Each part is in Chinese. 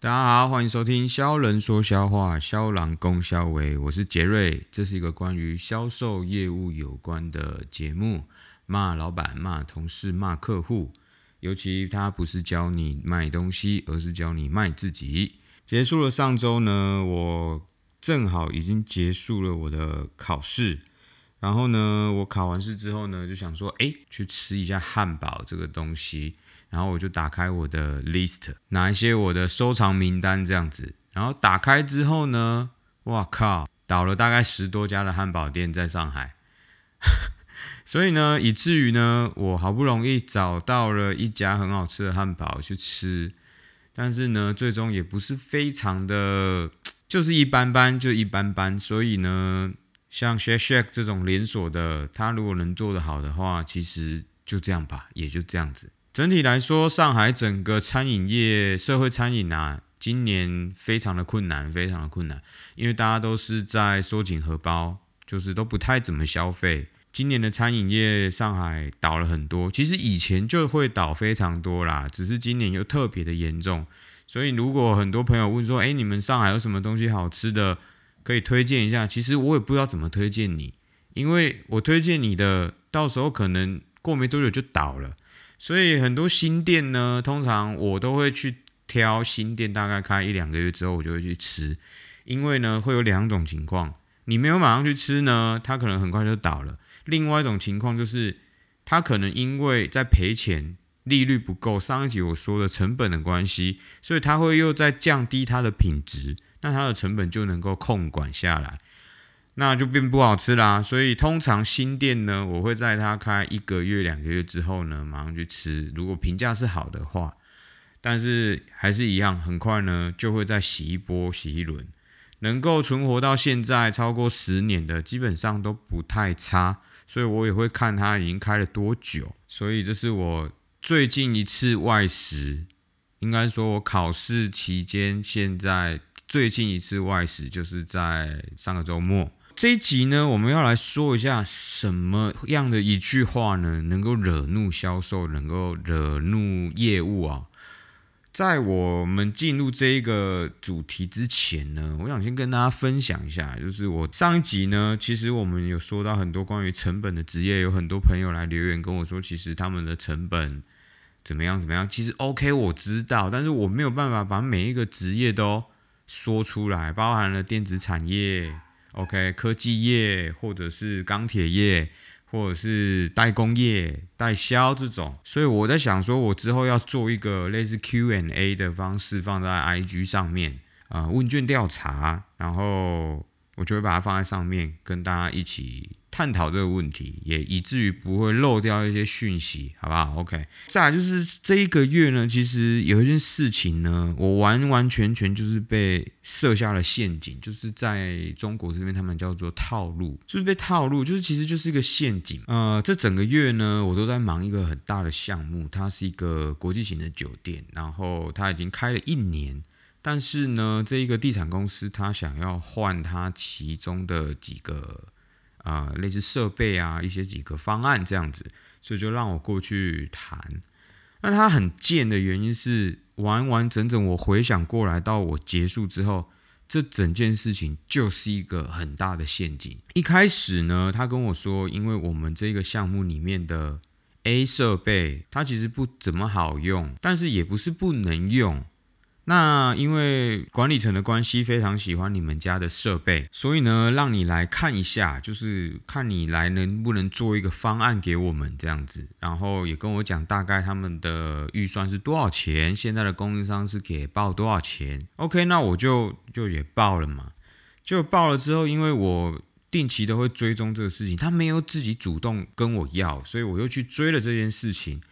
大家好，欢迎收听销人说销话，销郎攻销为，我是杰瑞，这是一个关于销售业务有关的节目，骂老板、骂同事、骂客户，尤其他不是教你卖东西，而是教你卖自己。结束了上周呢，我正好已经结束了我的考试，然后呢，我考完试之后呢，就想说，哎，去吃一下汉堡这个东西。然后我就打开我的 list，拿一些我的收藏名单这样子。然后打开之后呢，哇靠，倒了大概十多家的汉堡店在上海。所以呢，以至于呢，我好不容易找到了一家很好吃的汉堡去吃，但是呢，最终也不是非常的，就是一般般，就一般般。所以呢，像 Shake Shack 这种连锁的，它如果能做得好的话，其实就这样吧，也就这样子。整体来说，上海整个餐饮业、社会餐饮啊，今年非常的困难，非常的困难，因为大家都是在缩紧荷包，就是都不太怎么消费。今年的餐饮业，上海倒了很多，其实以前就会倒非常多啦，只是今年又特别的严重。所以，如果很多朋友问说，哎，你们上海有什么东西好吃的，可以推荐一下？其实我也不知道怎么推荐你，因为我推荐你的，到时候可能过没多久就倒了。所以很多新店呢，通常我都会去挑新店，大概开一两个月之后，我就会去吃。因为呢，会有两种情况，你没有马上去吃呢，它可能很快就倒了；另外一种情况就是，它可能因为在赔钱，利率不够，上一集我说的成本的关系，所以它会又在降低它的品质，那它的成本就能够控管下来。那就变不好吃啦，所以通常新店呢，我会在它开一个月、两个月之后呢，马上去吃。如果评价是好的话，但是还是一样，很快呢就会再洗一波、洗一轮。能够存活到现在超过十年的，基本上都不太差。所以我也会看它已经开了多久。所以这是我最近一次外食，应该说我考试期间，现在最近一次外食就是在上个周末。这一集呢，我们要来说一下什么样的一句话呢，能够惹怒销售，能够惹怒业务啊？在我们进入这一个主题之前呢，我想先跟大家分享一下，就是我上一集呢，其实我们有说到很多关于成本的职业，有很多朋友来留言跟我说，其实他们的成本怎么样怎么样？其实 OK，我知道，但是我没有办法把每一个职业都说出来，包含了电子产业。OK，科技业或者是钢铁业，或者是代工业、代销这种，所以我在想说，我之后要做一个类似 Q&A 的方式放在 IG 上面啊，问卷调查，然后我就会把它放在上面，跟大家一起。探讨这个问题，也以至于不会漏掉一些讯息，好不好？OK。再来就是这一个月呢，其实有一件事情呢，我完完全全就是被设下了陷阱，就是在中国这边他们叫做套路，就是被套路，就是其实就是一个陷阱。呃，这整个月呢，我都在忙一个很大的项目，它是一个国际型的酒店，然后它已经开了一年，但是呢，这一个地产公司它想要换它其中的几个。啊，类似设备啊，一些几个方案这样子，所以就让我过去谈。那他很贱的原因是，完完整整我回想过来，到我结束之后，这整件事情就是一个很大的陷阱。一开始呢，他跟我说，因为我们这个项目里面的 A 设备，它其实不怎么好用，但是也不是不能用。那因为管理层的关系非常喜欢你们家的设备，所以呢，让你来看一下，就是看你来能不能做一个方案给我们这样子，然后也跟我讲大概他们的预算是多少钱，现在的供应商是给报多少钱。OK，那我就就也报了嘛，就报了之后，因为我定期都会追踪这个事情，他没有自己主动跟我要，所以我又去追了这件事情。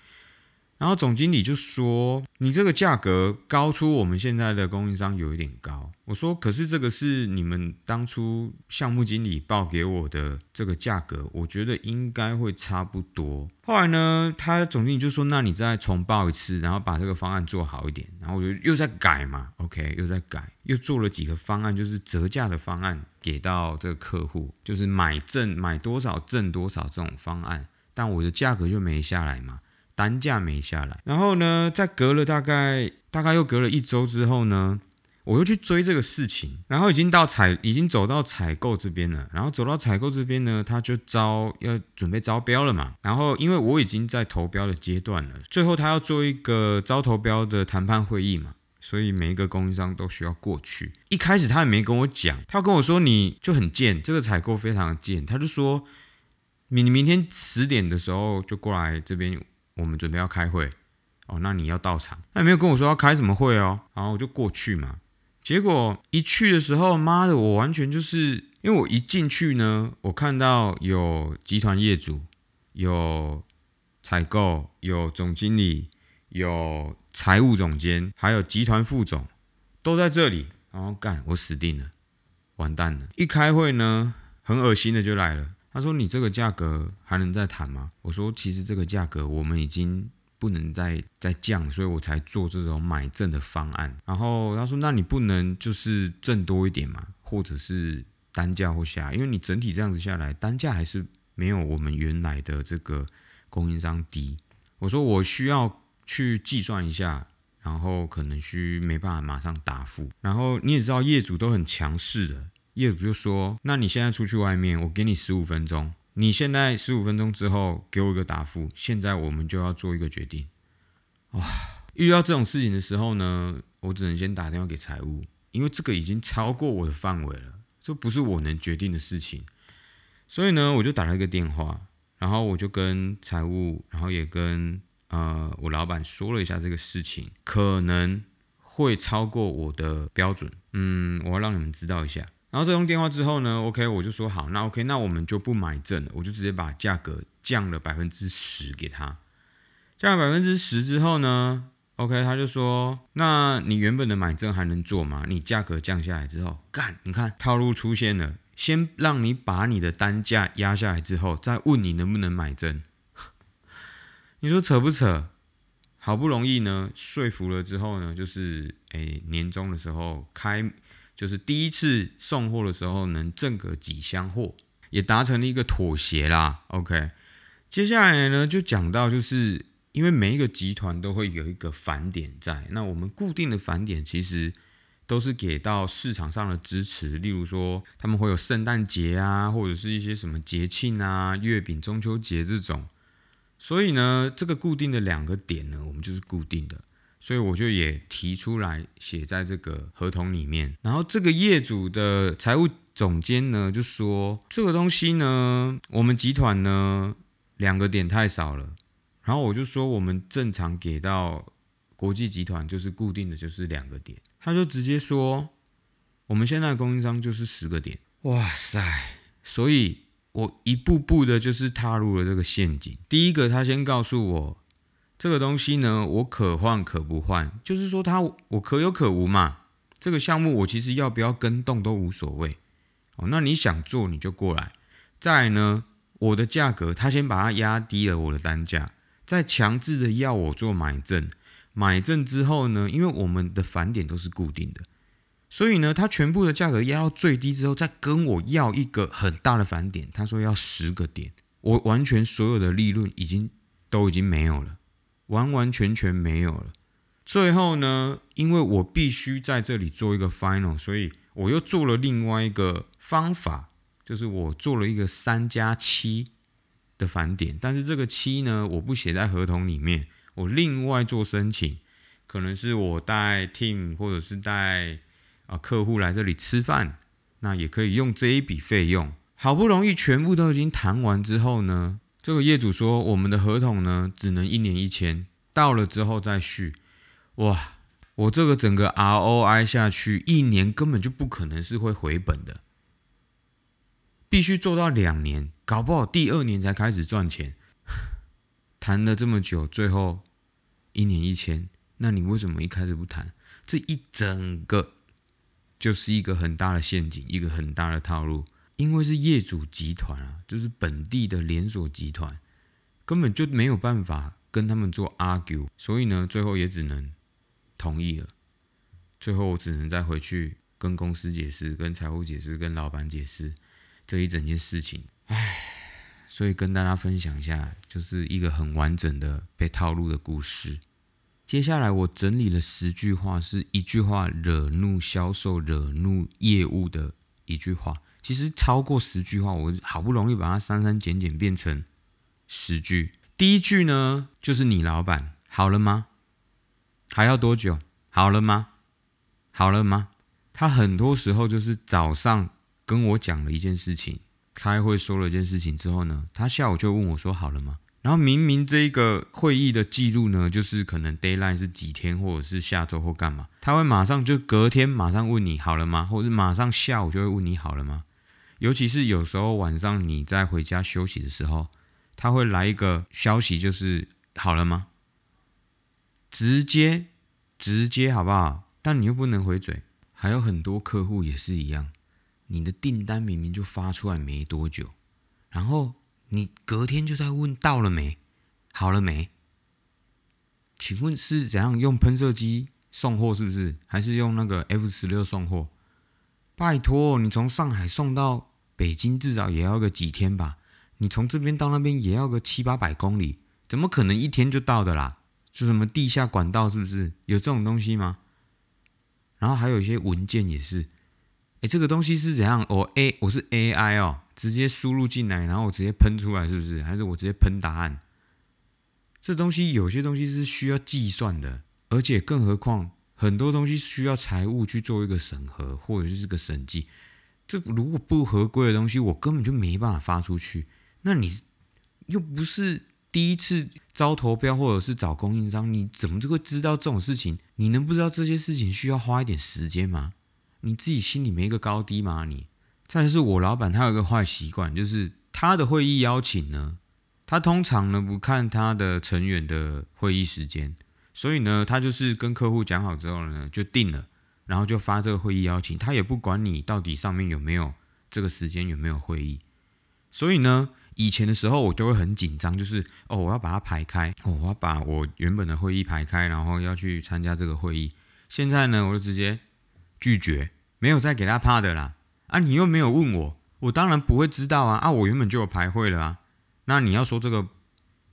然后总经理就说：“你这个价格高出我们现在的供应商有一点高。”我说：“可是这个是你们当初项目经理报给我的这个价格，我觉得应该会差不多。”后来呢，他总经理就说：“那你再重报一次，然后把这个方案做好一点。”然后我就又在改嘛，OK，又在改，又做了几个方案，就是折价的方案给到这个客户，就是买赠买多少赠多少这种方案，但我的价格就没下来嘛。单价没下来。然后呢，在隔了大概大概又隔了一周之后呢，我又去追这个事情，然后已经到采已经走到采购这边了。然后走到采购这边呢，他就招要准备招标了嘛。然后因为我已经在投标的阶段了，最后他要做一个招投标的谈判会议嘛。所以每一个供应商都需要过去。一开始他也没跟我讲，他跟我说你就很贱，这个采购非常贱。他就说，你明天十点的时候就过来这边，我们准备要开会哦。那你要到场，他也没有跟我说要开什么会哦。然后我就过去嘛。结果一去的时候，妈的，我完全就是因为我一进去呢，我看到有集团业主，有采购，有总经理，有。财务总监还有集团副总都在这里，然后干我死定了，完蛋了！一开会呢，很恶心的就来了。他说：“你这个价格还能再谈吗？”我说：“其实这个价格我们已经不能再再降，所以我才做这种买赠的方案。”然后他说：“那你不能就是挣多一点嘛，或者是单价或下，因为你整体这样子下来，单价还是没有我们原来的这个供应商低。”我说：“我需要。”去计算一下，然后可能需没办法马上答复。然后你也知道业主都很强势的，业主就说：“那你现在出去外面，我给你十五分钟。你现在十五分钟之后给我一个答复。现在我们就要做一个决定。”哇！遇到这种事情的时候呢，我只能先打电话给财务，因为这个已经超过我的范围了，这不是我能决定的事情。所以呢，我就打了一个电话，然后我就跟财务，然后也跟。呃，我老板说了一下这个事情，可能会超过我的标准。嗯，我要让你们知道一下。然后这通电话之后呢，OK，我就说好，那 OK，那我们就不买证了，我就直接把价格降了百分之十给他。降了百分之十之后呢，OK，他就说，那你原本的买证还能做吗？你价格降下来之后，干，你看套路出现了，先让你把你的单价压下来之后，再问你能不能买证。你说扯不扯？好不容易呢，说服了之后呢，就是诶年终的时候开，就是第一次送货的时候能挣个几箱货，也达成了一个妥协啦。OK，接下来呢就讲到，就是因为每一个集团都会有一个返点在，那我们固定的返点其实都是给到市场上的支持，例如说他们会有圣诞节啊，或者是一些什么节庆啊，月饼、中秋节这种。所以呢，这个固定的两个点呢，我们就是固定的，所以我就也提出来写在这个合同里面。然后这个业主的财务总监呢，就说这个东西呢，我们集团呢两个点太少了。然后我就说我们正常给到国际集团就是固定的就是两个点，他就直接说我们现在的供应商就是十个点。哇塞，所以。我一步步的，就是踏入了这个陷阱。第一个，他先告诉我，这个东西呢，我可换可不换，就是说他我可有可无嘛。这个项目我其实要不要跟动都无所谓。哦，那你想做你就过来。再呢，我的价格他先把它压低了我的单价，再强制的要我做买证。买证之后呢，因为我们的返点都是固定的。所以呢，他全部的价格压到最低之后，再跟我要一个很大的返点，他说要十个点，我完全所有的利润已经都已经没有了，完完全全没有了。最后呢，因为我必须在这里做一个 final，所以我又做了另外一个方法，就是我做了一个三加七的返点，但是这个七呢，我不写在合同里面，我另外做申请，可能是我带 team 或者是带。啊，客户来这里吃饭，那也可以用这一笔费用。好不容易全部都已经谈完之后呢，这个业主说我们的合同呢只能一年一签，到了之后再续。哇，我这个整个 ROI 下去，一年根本就不可能是会回本的，必须做到两年，搞不好第二年才开始赚钱。谈了这么久，最后一年一签，那你为什么一开始不谈？这一整个。就是一个很大的陷阱，一个很大的套路，因为是业主集团啊，就是本地的连锁集团，根本就没有办法跟他们做 argue，所以呢，最后也只能同意了。最后我只能再回去跟公司解释、跟财务解释、跟老板解释这一整件事情。唉，所以跟大家分享一下，就是一个很完整的被套路的故事。接下来我整理了十句话，是一句话惹怒销售、惹怒业务的一句话。其实超过十句话，我好不容易把它删删减减变成十句。第一句呢，就是你老板好了吗？还要多久？好了吗？好了吗？他很多时候就是早上跟我讲了一件事情，开会说了一件事情之后呢，他下午就问我说好了吗？然后明明这一个会议的记录呢，就是可能 d a y l i n e 是几天，或者是下周或干嘛，他会马上就隔天马上问你好了吗？或者马上下午就会问你好了吗？尤其是有时候晚上你在回家休息的时候，他会来一个消息，就是好了吗？直接直接好不好？但你又不能回嘴。还有很多客户也是一样，你的订单明明就发出来没多久，然后你隔天就在问到了没，好了没？请问是怎样用喷射机送货？是不是？还是用那个 F 十六送货？拜托，你从上海送到北京至少也要个几天吧？你从这边到那边也要个七八百公里，怎么可能一天就到的啦？是什么地下管道？是不是有这种东西吗？然后还有一些文件也是，哎，这个东西是怎样？我 A 我是 AI 哦，直接输入进来，然后我直接喷出来，是不是？还是我直接喷答案？这东西有些东西是需要计算的，而且更何况很多东西需要财务去做一个审核或者是这个审计。这如果不合规的东西，我根本就没办法发出去。那你又不是。第一次招投标或者是找供应商，你怎么就会知道这种事情？你能不知道这些事情需要花一点时间吗？你自己心里没一个高低吗？你再是我老板，他有一个坏习惯，就是他的会议邀请呢，他通常呢不看他的成员的会议时间，所以呢，他就是跟客户讲好之后呢就定了，然后就发这个会议邀请，他也不管你到底上面有没有这个时间有没有会议，所以呢。以前的时候，我就会很紧张，就是哦，我要把它排开，哦，我要把我原本的会议排开，然后要去参加这个会议。现在呢，我就直接拒绝，没有再给他怕的啦。啊，你又没有问我，我当然不会知道啊。啊，我原本就有排会了啊。那你要说这个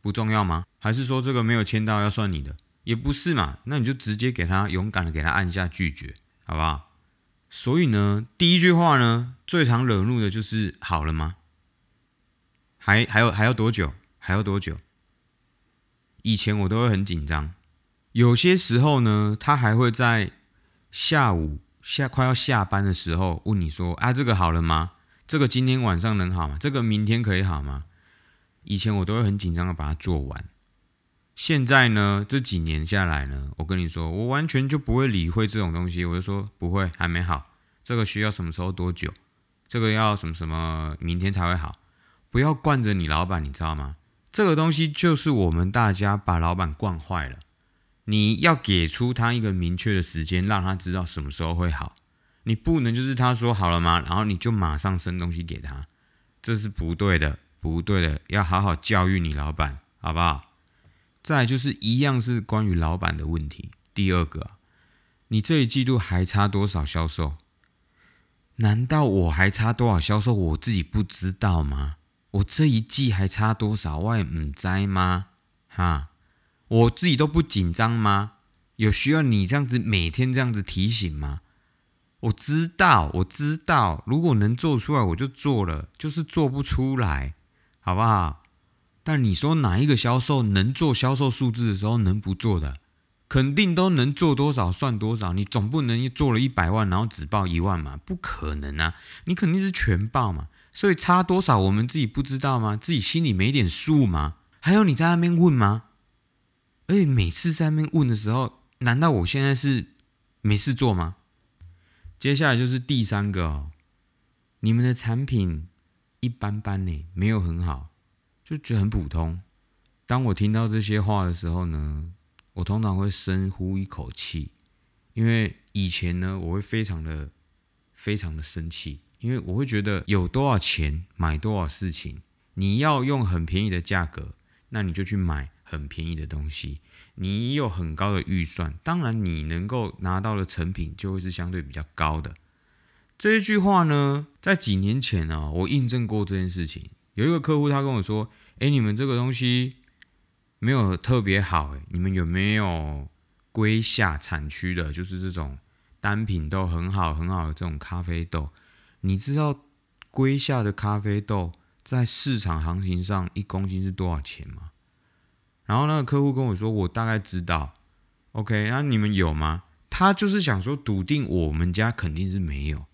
不重要吗？还是说这个没有签到要算你的？也不是嘛。那你就直接给他勇敢的给他按下拒绝，好不好？所以呢，第一句话呢，最常惹怒的就是好了吗？还还有还要多久？还要多久？以前我都会很紧张，有些时候呢，他还会在下午下快要下班的时候问你说：“啊，这个好了吗？这个今天晚上能好吗？这个明天可以好吗？”以前我都会很紧张的把它做完。现在呢，这几年下来呢，我跟你说，我完全就不会理会这种东西。我就说不会，还没好。这个需要什么时候多久？这个要什么什么明天才会好？不要惯着你老板，你知道吗？这个东西就是我们大家把老板惯坏了。你要给出他一个明确的时间，让他知道什么时候会好。你不能就是他说好了吗？然后你就马上生东西给他，这是不对的，不对的。要好好教育你老板，好不好？再就是一样是关于老板的问题。第二个，你这一季度还差多少销售？难道我还差多少销售，我自己不知道吗？我这一季还差多少？我也唔知吗？哈，我自己都不紧张吗？有需要你这样子每天这样子提醒吗？我知道，我知道，如果能做出来我就做了，就是做不出来，好不好？但你说哪一个销售能做销售数字的时候能不做的？肯定都能做多少算多少。你总不能做了一百万然后只报一万嘛？不可能啊！你肯定是全报嘛。所以差多少我们自己不知道吗？自己心里没点数吗？还有你在那边问吗？而且每次在那边问的时候，难道我现在是没事做吗？接下来就是第三个哦，你们的产品一般般呢，没有很好，就觉得很普通。当我听到这些话的时候呢，我通常会深呼一口气，因为以前呢，我会非常的、非常的生气。因为我会觉得有多少钱买多少事情，你要用很便宜的价格，那你就去买很便宜的东西。你有很高的预算，当然你能够拿到的成品就会是相对比较高的。这一句话呢，在几年前啊，我印证过这件事情。有一个客户他跟我说：“哎，你们这个东西没有特别好，哎，你们有没有龟下产区的，就是这种单品豆很好很好的这种咖啡豆？你知道龟下的咖啡豆在市场行情上一公斤是多少钱吗？”然后那个客户跟我说：“我大概知道。”OK，那你们有吗？他就是想说笃定我们家肯定是没有，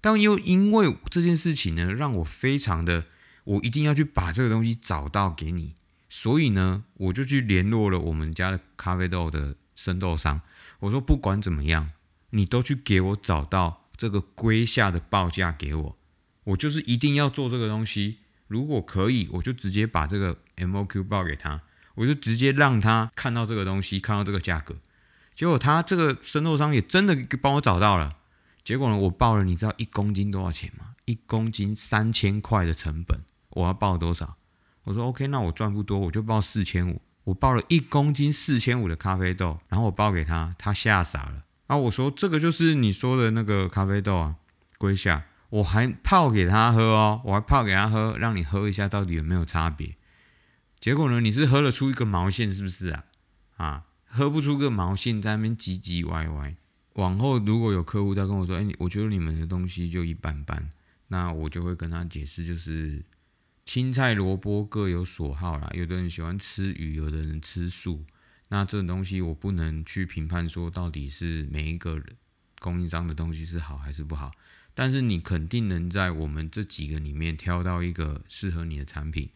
但又因为这件事情呢，让我非常的，我一定要去把这个东西找到给你，所以呢，我就去联络了我们家的咖啡豆的生豆商，我说不管怎么样，你都去给我找到这个龟下的报价给我，我就是一定要做这个东西，如果可以，我就直接把这个 MOQ 报给他，我就直接让他看到这个东西，看到这个价格。结果他这个生豆商也真的帮我找到了。结果呢，我报了，你知道一公斤多少钱吗？一公斤三千块的成本，我要报多少？我说 OK，那我赚不多，我就报四千五。我报了一公斤四千五的咖啡豆，然后我报给他，他吓傻了。然后我说这个就是你说的那个咖啡豆啊，龟下，我还泡给他喝哦，我还泡给他喝，让你喝一下到底有没有差别。结果呢，你是喝了出一个毛线，是不是啊？啊？喝不出个毛线，在那边唧唧歪歪。往后如果有客户再跟我说：“哎，我觉得你们的东西就一般般。”那我就会跟他解释，就是青菜萝卜各有所好啦。有的人喜欢吃鱼，有的人吃素。那这种东西我不能去评判说到底是每一个人供应商的东西是好还是不好。但是你肯定能在我们这几个里面挑到一个适合你的产品。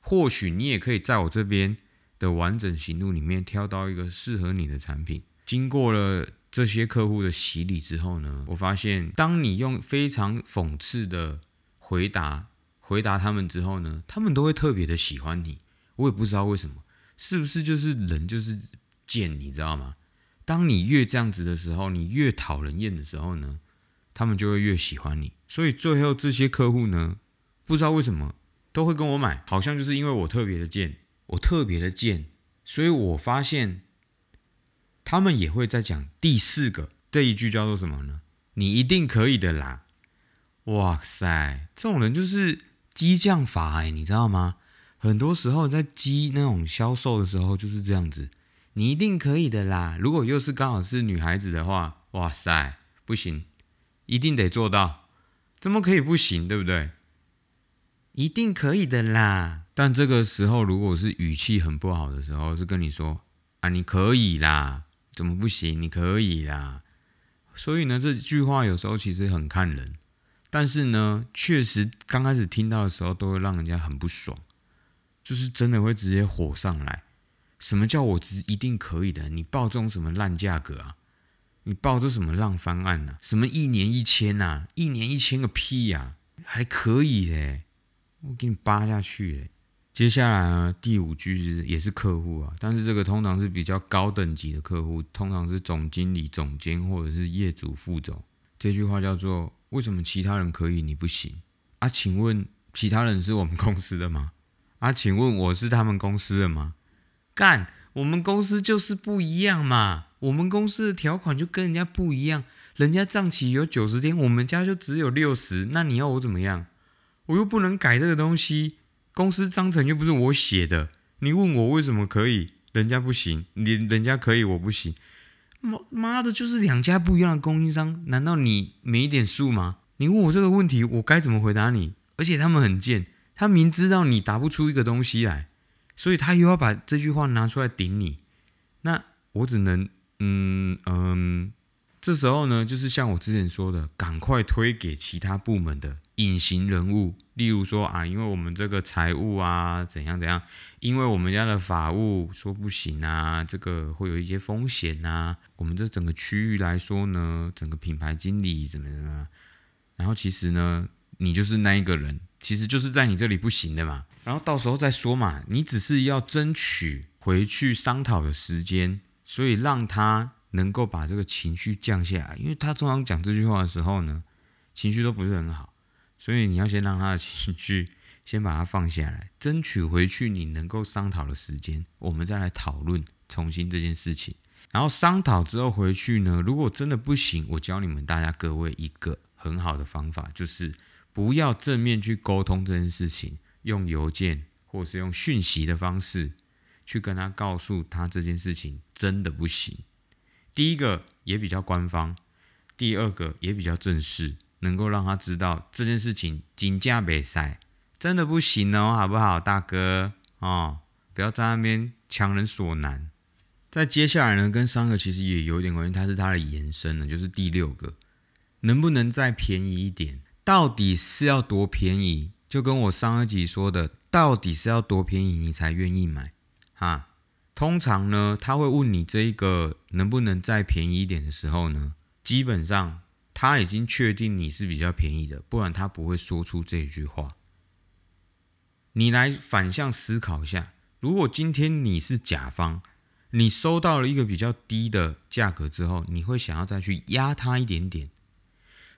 或许你也可以在我这边。的完整行路里面挑到一个适合你的产品，经过了这些客户的洗礼之后呢，我发现当你用非常讽刺的回答回答他们之后呢，他们都会特别的喜欢你。我也不知道为什么，是不是就是人就是贱，你知道吗？当你越这样子的时候，你越讨人厌的时候呢，他们就会越喜欢你。所以最后这些客户呢，不知道为什么都会跟我买，好像就是因为我特别的贱。我特别的贱，所以我发现他们也会在讲第四个这一句叫做什么呢？你一定可以的啦！哇塞，这种人就是激将法哎，你知道吗？很多时候在激那种销售的时候就是这样子，你一定可以的啦！如果又是刚好是女孩子的话，哇塞，不行，一定得做到，怎么可以不行？对不对？一定可以的啦！但这个时候，如果是语气很不好的时候，是跟你说啊，你可以啦，怎么不行？你可以啦。所以呢，这句话有时候其实很看人，但是呢，确实刚开始听到的时候，都会让人家很不爽，就是真的会直接火上来。什么叫我只一定可以的？你报这种什么烂价格啊？你报这什么烂方案啊？什么一年一千呐？一年一千个屁呀？还可以嘞。我给你扒下去接下来呢，第五句是也是客户啊，但是这个通常是比较高等级的客户，通常是总经理、总监或者是业主副总。这句话叫做：为什么其他人可以，你不行？啊，请问其他人是我们公司的吗？啊，请问我是他们公司的吗？干，我们公司就是不一样嘛，我们公司的条款就跟人家不一样，人家账期有九十天，我们家就只有六十，那你要我怎么样？我又不能改这个东西，公司章程又不是我写的。你问我为什么可以，人家不行；你人家可以，我不行。妈妈的，就是两家不一样的供应商，难道你没一点数吗？你问我这个问题，我该怎么回答你？而且他们很贱，他明知道你答不出一个东西来，所以他又要把这句话拿出来顶你。那我只能，嗯嗯。这时候呢，就是像我之前说的，赶快推给其他部门的隐形人物，例如说啊，因为我们这个财务啊怎样怎样，因为我们家的法务说不行啊，这个会有一些风险呐。我们这整个区域来说呢，整个品牌经理怎么怎么，然后其实呢，你就是那一个人，其实就是在你这里不行的嘛。然后到时候再说嘛，你只是要争取回去商讨的时间，所以让他。能够把这个情绪降下来，因为他通常讲这句话的时候呢，情绪都不是很好，所以你要先让他的情绪先把它放下来，争取回去你能够商讨的时间，我们再来讨论重新这件事情。然后商讨之后回去呢，如果真的不行，我教你们大家各位一个很好的方法，就是不要正面去沟通这件事情，用邮件或是用讯息的方式去跟他告诉他这件事情真的不行。第一个也比较官方，第二个也比较正式，能够让他知道这件事情金价没塞，真的不行哦，好不好，大哥哦，不要在那边强人所难。在接下来呢，跟三个其实也有点关系，它是它的延伸呢，就是第六个，能不能再便宜一点？到底是要多便宜？就跟我上一集说的，到底是要多便宜你才愿意买？哈，通常呢，他会问你这一个能不能再便宜一点的时候呢，基本上他已经确定你是比较便宜的，不然他不会说出这一句话。你来反向思考一下，如果今天你是甲方。你收到了一个比较低的价格之后，你会想要再去压他一点点。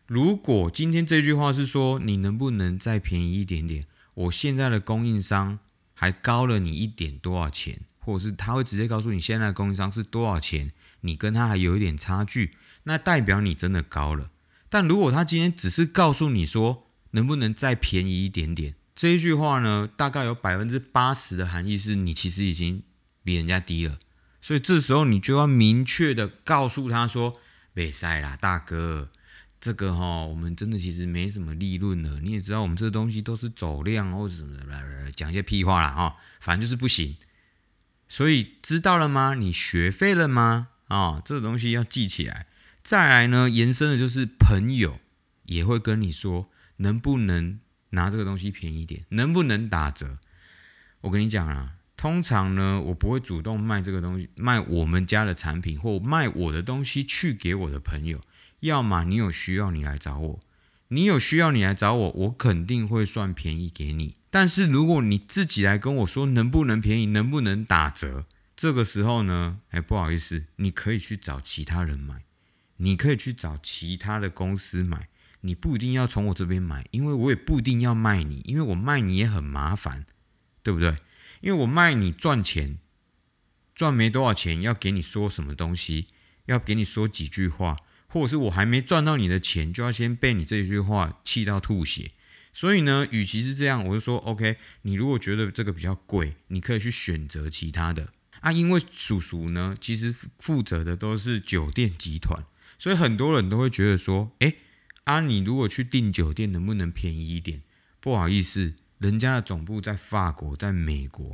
如果今天这句话是说你能不能再便宜一点点，我现在的供应商还高了你一点多少钱，或者是他会直接告诉你现在的供应商是多少钱，你跟他还有一点差距，那代表你真的高了。但如果他今天只是告诉你说能不能再便宜一点点，这一句话呢，大概有百分之八十的含义是你其实已经比人家低了。所以这时候你就要明确的告诉他说：“别塞啦，大哥，这个哈，我们真的其实没什么利润了。你也知道，我们这东西都是走量或者什么的，讲一些屁话啦哈，反正就是不行。所以知道了吗？你学废了吗？啊，这个东西要记起来。再来呢，延伸的就是朋友也会跟你说，能不能拿这个东西便宜点，能不能打折？我跟你讲啊。”通常呢，我不会主动卖这个东西，卖我们家的产品或卖我的东西去给我的朋友。要么你有需要，你来找我；你有需要，你来找我，我肯定会算便宜给你。但是如果你自己来跟我说能不能便宜，能不能打折，这个时候呢，哎，不好意思，你可以去找其他人买，你可以去找其他的公司买，你不一定要从我这边买，因为我也不一定要卖你，因为我卖你也很麻烦，对不对？因为我卖你赚钱，赚没多少钱，要给你说什么东西，要给你说几句话，或者是我还没赚到你的钱，就要先被你这一句话气到吐血。所以呢，与其是这样，我就说 OK，你如果觉得这个比较贵，你可以去选择其他的啊。因为叔叔呢，其实负责的都是酒店集团，所以很多人都会觉得说，哎，啊，你如果去订酒店，能不能便宜一点？不好意思。人家的总部在法国，在美国，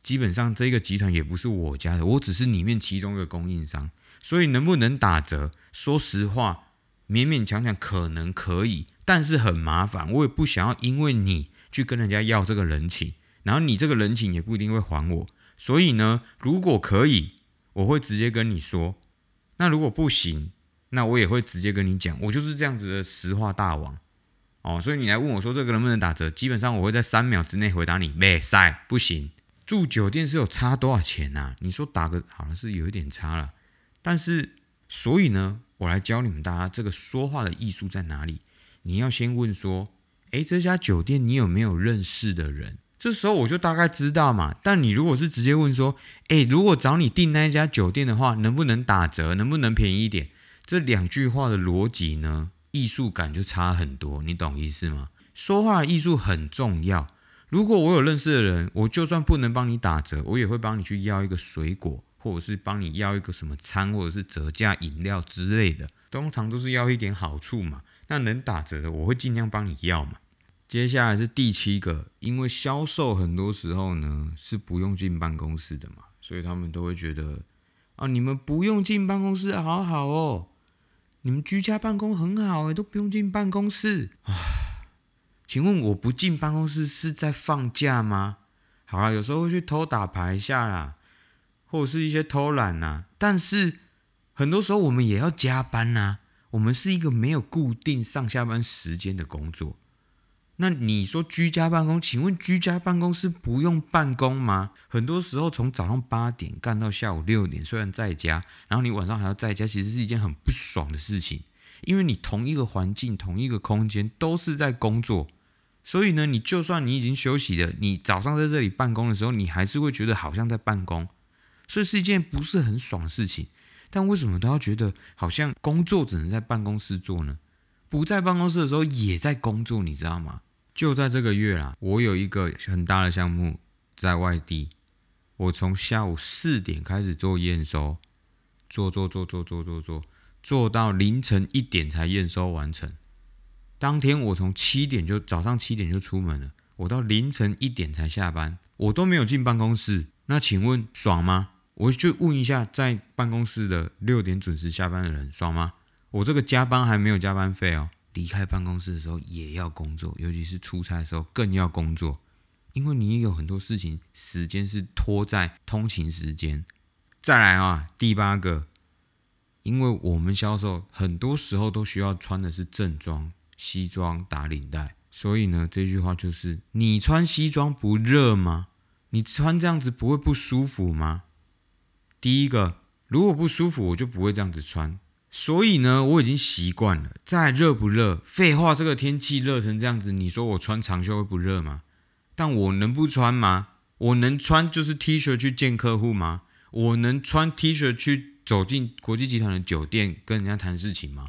基本上这个集团也不是我家的，我只是里面其中一个供应商，所以能不能打折？说实话，勉勉强强可能可以，但是很麻烦，我也不想要因为你去跟人家要这个人情，然后你这个人情也不一定会还我，所以呢，如果可以，我会直接跟你说；那如果不行，那我也会直接跟你讲，我就是这样子的实话大王。哦，所以你来问我说这个能不能打折？基本上我会在三秒之内回答你，没塞，不行。住酒店是有差多少钱呐？你说打个好像是有一点差了，但是所以呢，我来教你们大家这个说话的艺术在哪里。你要先问说，诶，这家酒店你有没有认识的人？这时候我就大概知道嘛。但你如果是直接问说，诶，如果找你订那一家酒店的话，能不能打折？能不能便宜一点？这两句话的逻辑呢？艺术感就差很多，你懂意思吗？说话艺术很重要。如果我有认识的人，我就算不能帮你打折，我也会帮你去要一个水果，或者是帮你要一个什么餐，或者是折价饮料之类的。通常都是要一点好处嘛。那能打折的，我会尽量帮你要嘛。接下来是第七个，因为销售很多时候呢是不用进办公室的嘛，所以他们都会觉得啊，你们不用进办公室，好好哦。你们居家办公很好诶，都不用进办公室啊？请问我不进办公室是在放假吗？好啦，有时候会去偷打牌一下啦，或者是一些偷懒呐。但是很多时候我们也要加班呐。我们是一个没有固定上下班时间的工作。那你说居家办公？请问居家办公是不用办公吗？很多时候从早上八点干到下午六点，虽然在家，然后你晚上还要在家，其实是一件很不爽的事情。因为你同一个环境、同一个空间都是在工作，所以呢，你就算你已经休息了，你早上在这里办公的时候，你还是会觉得好像在办公，所以是一件不是很爽的事情。但为什么都要觉得好像工作只能在办公室做呢？不在办公室的时候也在工作，你知道吗？就在这个月啦，我有一个很大的项目在外地，我从下午四点开始做验收，做做做做做做做，做到凌晨一点才验收完成。当天我从七点就早上七点就出门了，我到凌晨一点才下班，我都没有进办公室。那请问爽吗？我就问一下，在办公室的六点准时下班的人爽吗？我这个加班还没有加班费哦。离开办公室的时候也要工作，尤其是出差的时候更要工作，因为你有很多事情时间是拖在通勤时间。再来啊，第八个，因为我们销售很多时候都需要穿的是正装。西装打领带，所以呢，这句话就是：你穿西装不热吗？你穿这样子不会不舒服吗？第一个，如果不舒服，我就不会这样子穿。所以呢，我已经习惯了。再热不热？废话，这个天气热成这样子，你说我穿长袖会不热吗？但我能不穿吗？我能穿就是 T 恤去见客户吗？我能穿 T 恤去走进国际集团的酒店跟人家谈事情吗？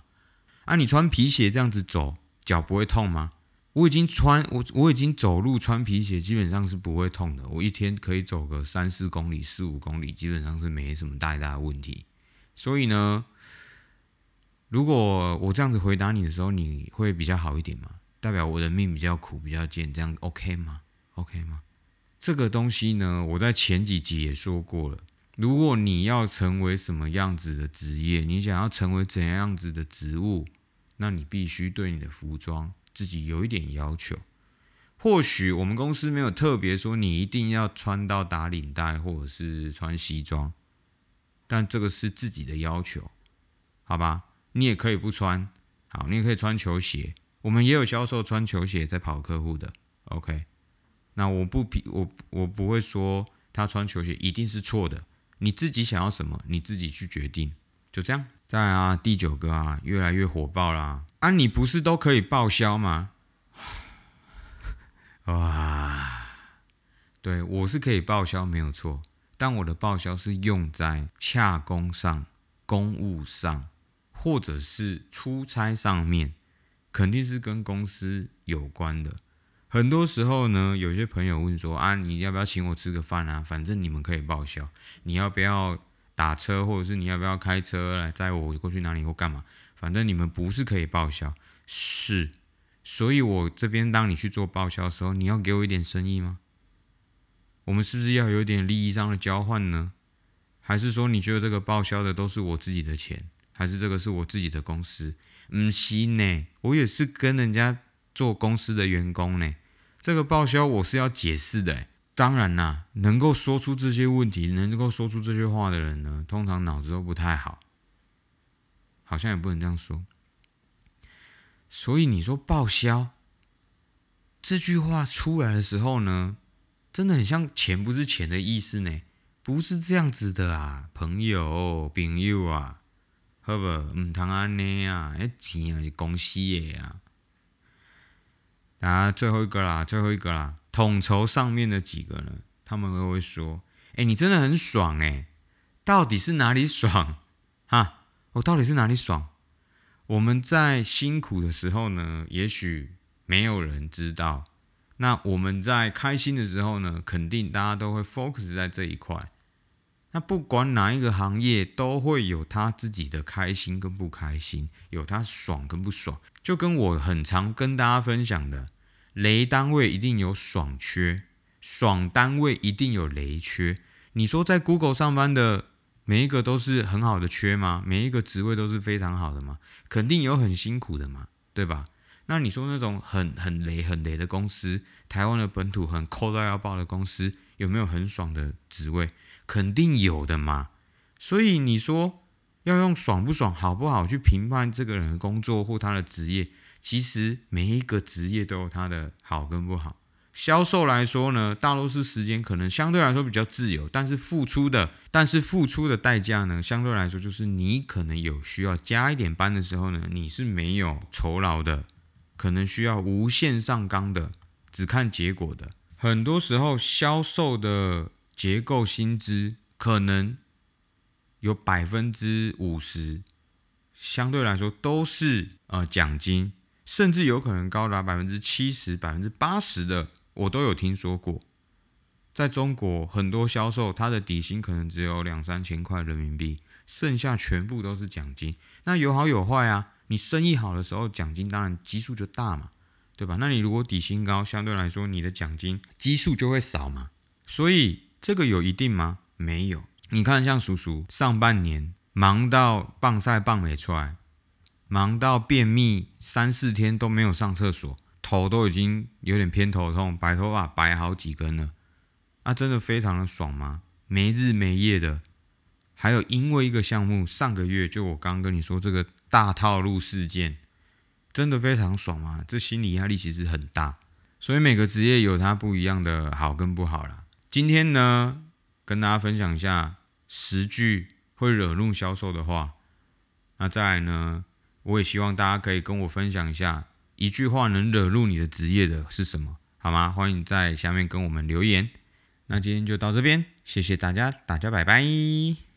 啊，你穿皮鞋这样子走？脚不会痛吗？我已经穿我我已经走路穿皮鞋，基本上是不会痛的。我一天可以走个三四公里、四五公里，基本上是没什么太大的问题。所以呢，如果我这样子回答你的时候，你会比较好一点吗？代表我的命比较苦、比较贱，这样 OK 吗？OK 吗？这个东西呢，我在前几集也说过了。如果你要成为什么样子的职业，你想要成为怎样子的职务？那你必须对你的服装自己有一点要求。或许我们公司没有特别说你一定要穿到打领带或者是穿西装，但这个是自己的要求，好吧？你也可以不穿，好，你也可以穿球鞋。我们也有销售穿球鞋在跑客户的，OK？那我不比我我不会说他穿球鞋一定是错的，你自己想要什么，你自己去决定，就这样。再来啊，第九个啊，越来越火爆啦！啊，你不是都可以报销吗？哇，对我是可以报销，没有错。但我的报销是用在洽工上、公务上，或者是出差上面，肯定是跟公司有关的。很多时候呢，有些朋友问说啊，你要不要请我吃个饭啊？反正你们可以报销，你要不要？打车，或者是你要不要开车来载我过去哪里或干嘛？反正你们不是可以报销，是，所以我这边当你去做报销的时候，你要给我一点生意吗？我们是不是要有点利益上的交换呢？还是说你觉得这个报销的都是我自己的钱，还是这个是我自己的公司？嗯，行呢，我也是跟人家做公司的员工呢，这个报销我是要解释的。当然啦，能够说出这些问题、能够说出这些话的人呢，通常脑子都不太好，好像也不能这样说。所以你说报销这句话出来的时候呢，真的很像钱不是钱的意思呢，不是这样子的啊，朋友、朋友啊，好不？唔通安尼啊，那钱啊是公司的啊。啊，最后一个啦，最后一个啦。统筹上面的几个呢？他们都会说：“哎，你真的很爽哎，到底是哪里爽？哈，我到底是哪里爽？我们在辛苦的时候呢，也许没有人知道；那我们在开心的时候呢，肯定大家都会 focus 在这一块。那不管哪一个行业，都会有他自己的开心跟不开心，有他爽跟不爽。就跟我很常跟大家分享的。”雷单位一定有爽缺，爽单位一定有雷缺。你说在 Google 上班的每一个都是很好的缺吗？每一个职位都是非常好的吗？肯定有很辛苦的嘛，对吧？那你说那种很很雷很雷的公司，台湾的本土很抠到要爆的公司，有没有很爽的职位？肯定有的嘛。所以你说要用爽不爽、好不好去评判这个人的工作或他的职业？其实每一个职业都有他的好跟不好。销售来说呢，大多数时间可能相对来说比较自由，但是付出的，但是付出的代价呢，相对来说就是你可能有需要加一点班的时候呢，你是没有酬劳的，可能需要无限上纲的，只看结果的。很多时候销售的结构薪资可能有百分之五十，相对来说都是呃奖金。甚至有可能高达百分之七十、百分之八十的，我都有听说过。在中国，很多销售他的底薪可能只有两三千块人民币，剩下全部都是奖金。那有好有坏啊，你生意好的时候，奖金当然基数就大嘛，对吧？那你如果底薪高，相对来说你的奖金基数就会少嘛。所以这个有一定吗？没有。你看，像叔叔上半年忙到棒赛棒没出来，忙到便秘三四天都没有上厕所，头都已经有点偏头痛，白头发白好几根了。啊，真的非常的爽吗？没日没夜的，还有因为一个项目，上个月就我刚刚跟你说这个大套路事件，真的非常爽吗？这心理压力其实很大，所以每个职业有它不一样的好跟不好啦。今天呢，跟大家分享一下十句会惹怒销售的话。那再来呢，我也希望大家可以跟我分享一下一句话能惹怒你的职业的是什么，好吗？欢迎在下面跟我们留言。那今天就到这边，谢谢大家，大家拜拜。